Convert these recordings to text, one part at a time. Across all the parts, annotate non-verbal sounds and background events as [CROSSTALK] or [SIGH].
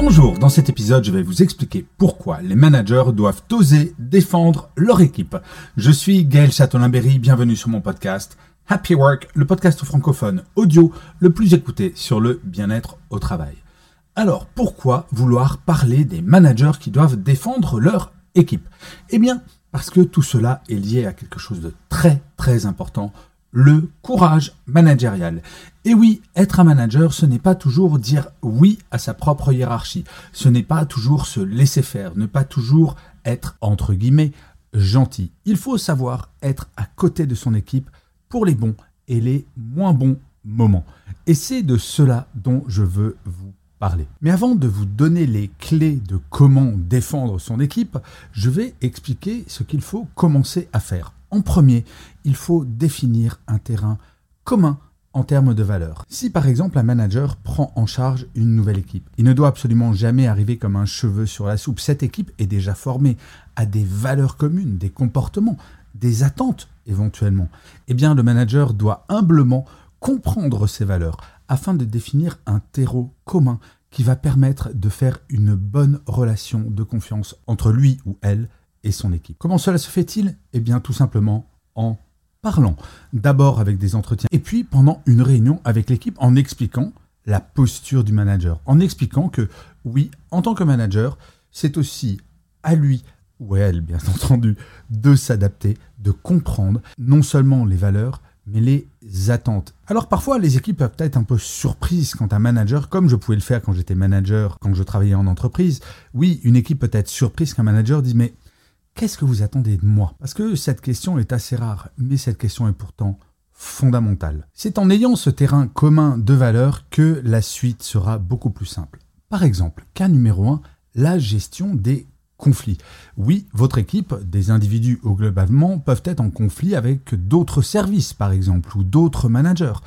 Bonjour, dans cet épisode, je vais vous expliquer pourquoi les managers doivent oser défendre leur équipe. Je suis Gaël Châtelain-Berry, bienvenue sur mon podcast Happy Work, le podcast francophone audio le plus écouté sur le bien-être au travail. Alors, pourquoi vouloir parler des managers qui doivent défendre leur équipe? Eh bien, parce que tout cela est lié à quelque chose de très très important, le courage managérial. Et oui, être un manager, ce n'est pas toujours dire oui à sa propre hiérarchie, ce n'est pas toujours se laisser faire, ne pas toujours être, entre guillemets, gentil. Il faut savoir être à côté de son équipe pour les bons et les moins bons moments. Et c'est de cela dont je veux vous parler. Mais avant de vous donner les clés de comment défendre son équipe, je vais expliquer ce qu'il faut commencer à faire. En premier, il faut définir un terrain commun en termes de valeur. Si par exemple un manager prend en charge une nouvelle équipe, il ne doit absolument jamais arriver comme un cheveu sur la soupe. Cette équipe est déjà formée à des valeurs communes, des comportements, des attentes éventuellement. Eh bien, le manager doit humblement comprendre ces valeurs afin de définir un terreau commun qui va permettre de faire une bonne relation de confiance entre lui ou elle et son équipe. Comment cela se fait-il? Eh bien tout simplement en parlant. D'abord avec des entretiens et puis pendant une réunion avec l'équipe en expliquant la posture du manager, en expliquant que oui, en tant que manager, c'est aussi à lui ou à elle, bien [LAUGHS] entendu, de s'adapter, de comprendre non seulement les valeurs, mais les attentes. Alors parfois, les équipes peuvent être un peu surprises quand un manager, comme je pouvais le faire quand j'étais manager, quand je travaillais en entreprise, oui, une équipe peut être surprise qu'un manager dise mais qu'est-ce que vous attendez de moi? Parce que cette question est assez rare, mais cette question est pourtant fondamentale. C'est en ayant ce terrain commun de valeurs que la suite sera beaucoup plus simple. Par exemple, cas numéro 1, la gestion des conflit. Oui, votre équipe, des individus ou globalement, peuvent être en conflit avec d'autres services, par exemple, ou d'autres managers.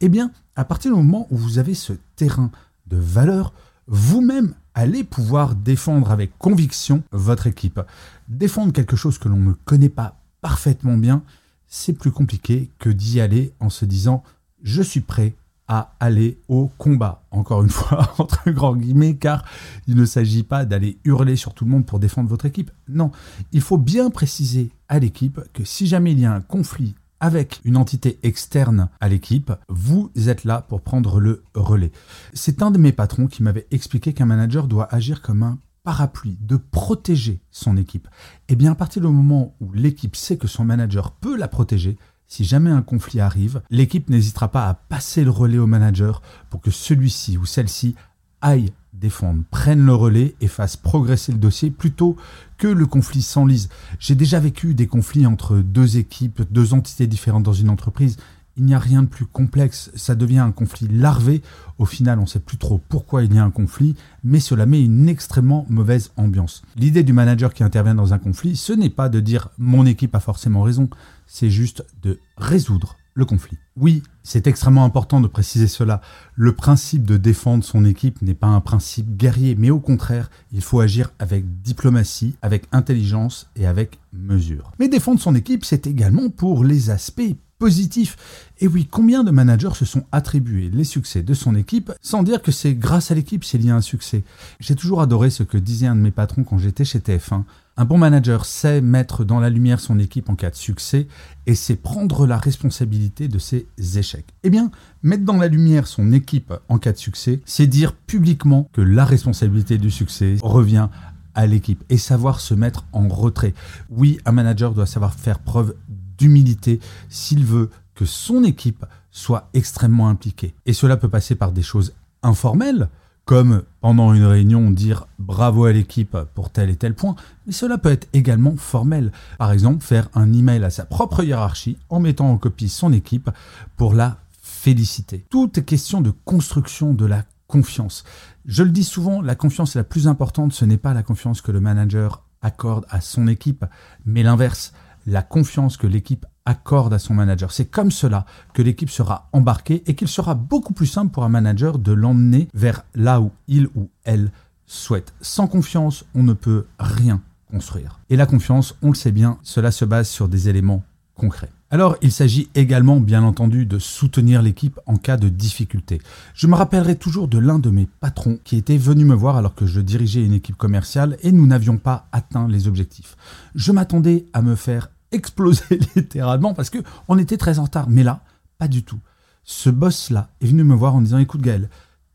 Eh bien, à partir du moment où vous avez ce terrain de valeur, vous-même allez pouvoir défendre avec conviction votre équipe. Défendre quelque chose que l'on ne connaît pas parfaitement bien, c'est plus compliqué que d'y aller en se disant je suis prêt à aller au combat. Encore une [LAUGHS] fois, entre grands guillemets, car il ne s'agit pas d'aller hurler sur tout le monde pour défendre votre équipe. Non, il faut bien préciser à l'équipe que si jamais il y a un conflit avec une entité externe à l'équipe, vous êtes là pour prendre le relais. C'est un de mes patrons qui m'avait expliqué qu'un manager doit agir comme un parapluie, de protéger son équipe. Eh bien à partir du moment où l'équipe sait que son manager peut la protéger, si jamais un conflit arrive, l'équipe n'hésitera pas à passer le relais au manager pour que celui-ci ou celle-ci aille défendre, prenne le relais et fasse progresser le dossier plutôt que le conflit s'enlise. J'ai déjà vécu des conflits entre deux équipes, deux entités différentes dans une entreprise. Il n'y a rien de plus complexe, ça devient un conflit larvé. Au final, on ne sait plus trop pourquoi il y a un conflit, mais cela met une extrêmement mauvaise ambiance. L'idée du manager qui intervient dans un conflit, ce n'est pas de dire mon équipe a forcément raison, c'est juste de résoudre le conflit. Oui, c'est extrêmement important de préciser cela. Le principe de défendre son équipe n'est pas un principe guerrier, mais au contraire, il faut agir avec diplomatie, avec intelligence et avec mesure. Mais défendre son équipe, c'est également pour les aspects positifs. Et oui, combien de managers se sont attribués les succès de son équipe sans dire que c'est grâce à l'équipe s'il y a un succès? J'ai toujours adoré ce que disait un de mes patrons quand j'étais chez TF1. Un bon manager sait mettre dans la lumière son équipe en cas de succès et sait prendre la responsabilité de ses échecs. Eh bien, mettre dans la lumière son équipe en cas de succès, c'est dire publiquement que la responsabilité du succès revient à l'équipe et savoir se mettre en retrait. Oui, un manager doit savoir faire preuve d'humilité s'il veut que son équipe soit extrêmement impliquée. Et cela peut passer par des choses informelles, comme pendant une réunion dire bravo à l'équipe pour tel et tel point, mais cela peut être également formel. Par exemple, faire un email à sa propre hiérarchie en mettant en copie son équipe pour la féliciter. Tout est question de construction de la confiance. Je le dis souvent, la confiance est la plus importante. Ce n'est pas la confiance que le manager accorde à son équipe, mais l'inverse, la confiance que l'équipe accorde à son manager. C'est comme cela que l'équipe sera embarquée et qu'il sera beaucoup plus simple pour un manager de l'emmener vers là où il ou elle souhaite. Sans confiance, on ne peut rien construire. Et la confiance, on le sait bien, cela se base sur des éléments concrets. Alors, il s'agit également, bien entendu, de soutenir l'équipe en cas de difficulté. Je me rappellerai toujours de l'un de mes patrons qui était venu me voir alors que je dirigeais une équipe commerciale et nous n'avions pas atteint les objectifs. Je m'attendais à me faire exploser [LAUGHS] littéralement parce que on était très en retard. Mais là, pas du tout. Ce boss-là est venu me voir en disant, écoute Gaël,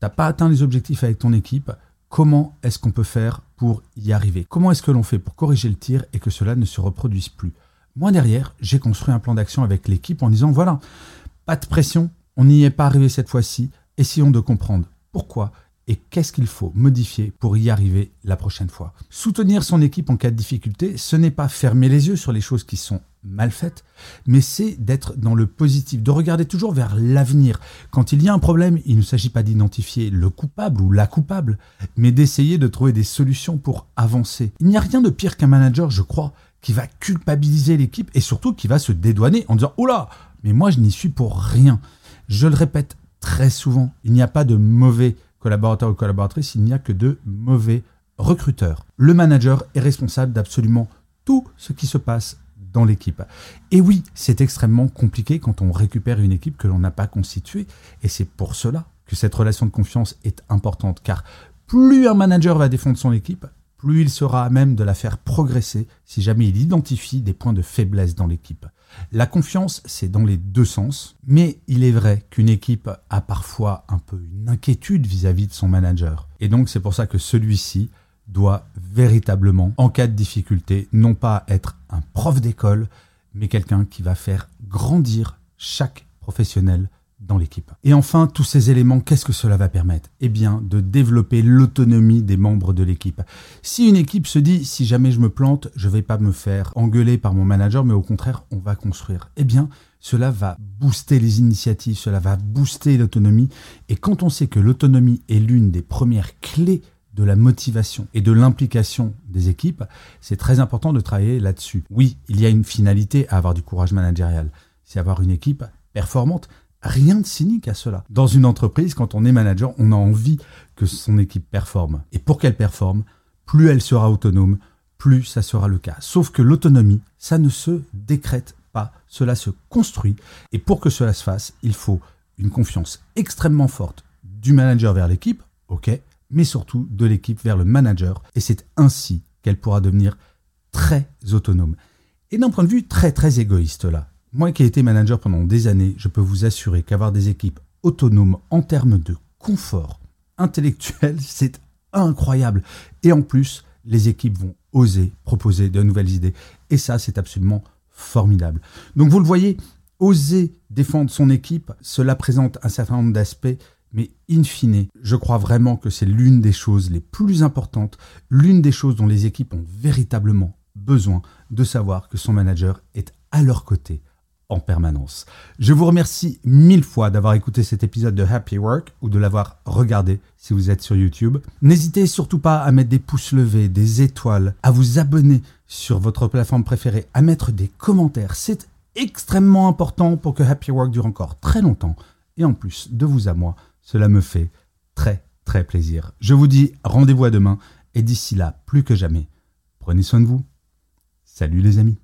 t'as pas atteint les objectifs avec ton équipe, comment est-ce qu'on peut faire pour y arriver? Comment est-ce que l'on fait pour corriger le tir et que cela ne se reproduise plus? Moi derrière, j'ai construit un plan d'action avec l'équipe en disant, voilà, pas de pression, on n'y est pas arrivé cette fois-ci, essayons de comprendre. Pourquoi? Et qu'est-ce qu'il faut modifier pour y arriver la prochaine fois? Soutenir son équipe en cas de difficulté, ce n'est pas fermer les yeux sur les choses qui sont mal faites, mais c'est d'être dans le positif, de regarder toujours vers l'avenir. Quand il y a un problème, il ne s'agit pas d'identifier le coupable ou la coupable, mais d'essayer de trouver des solutions pour avancer. Il n'y a rien de pire qu'un manager, je crois, qui va culpabiliser l'équipe et surtout qui va se dédouaner en disant ⁇ Oula, mais moi je n'y suis pour rien ⁇ Je le répète très souvent, il n'y a pas de mauvais collaborateur ou collaboratrice, il n'y a que de mauvais recruteurs. Le manager est responsable d'absolument tout ce qui se passe dans l'équipe. Et oui, c'est extrêmement compliqué quand on récupère une équipe que l'on n'a pas constituée, et c'est pour cela que cette relation de confiance est importante, car plus un manager va défendre son équipe, plus il sera à même de la faire progresser si jamais il identifie des points de faiblesse dans l'équipe. La confiance, c'est dans les deux sens, mais il est vrai qu'une équipe a parfois un peu une inquiétude vis-à-vis de son manager. Et donc c'est pour ça que celui-ci doit véritablement, en cas de difficulté, non pas être un prof d'école, mais quelqu'un qui va faire grandir chaque professionnel dans l'équipe. Et enfin, tous ces éléments, qu'est-ce que cela va permettre? Eh bien, de développer l'autonomie des membres de l'équipe. Si une équipe se dit, si jamais je me plante, je ne vais pas me faire engueuler par mon manager, mais au contraire, on va construire. Eh bien, cela va booster les initiatives, cela va booster l'autonomie. Et quand on sait que l'autonomie est l'une des premières clés de la motivation et de l'implication des équipes, c'est très important de travailler là-dessus. Oui, il y a une finalité à avoir du courage managérial. C'est avoir une équipe performante, Rien de cynique à cela. Dans une entreprise, quand on est manager, on a envie que son équipe performe. Et pour qu'elle performe, plus elle sera autonome, plus ça sera le cas. Sauf que l'autonomie, ça ne se décrète pas, cela se construit. Et pour que cela se fasse, il faut une confiance extrêmement forte du manager vers l'équipe, ok, mais surtout de l'équipe vers le manager. Et c'est ainsi qu'elle pourra devenir très autonome. Et d'un point de vue très très égoïste là, moi qui ai été manager pendant des années, je peux vous assurer qu'avoir des équipes autonomes en termes de confort intellectuel, [LAUGHS] c'est incroyable. Et en plus, les équipes vont oser proposer de nouvelles idées. Et ça, c'est absolument formidable. Donc vous le voyez, oser défendre son équipe, cela présente un certain nombre d'aspects, mais in fine, je crois vraiment que c'est l'une des choses les plus importantes, l'une des choses dont les équipes ont véritablement besoin de savoir que son manager est à leur côté en permanence. Je vous remercie mille fois d'avoir écouté cet épisode de Happy Work ou de l'avoir regardé si vous êtes sur YouTube. N'hésitez surtout pas à mettre des pouces levés, des étoiles, à vous abonner sur votre plateforme préférée, à mettre des commentaires. C'est extrêmement important pour que Happy Work dure encore très longtemps. Et en plus, de vous à moi, cela me fait très très plaisir. Je vous dis rendez-vous à demain et d'ici là, plus que jamais, prenez soin de vous. Salut les amis.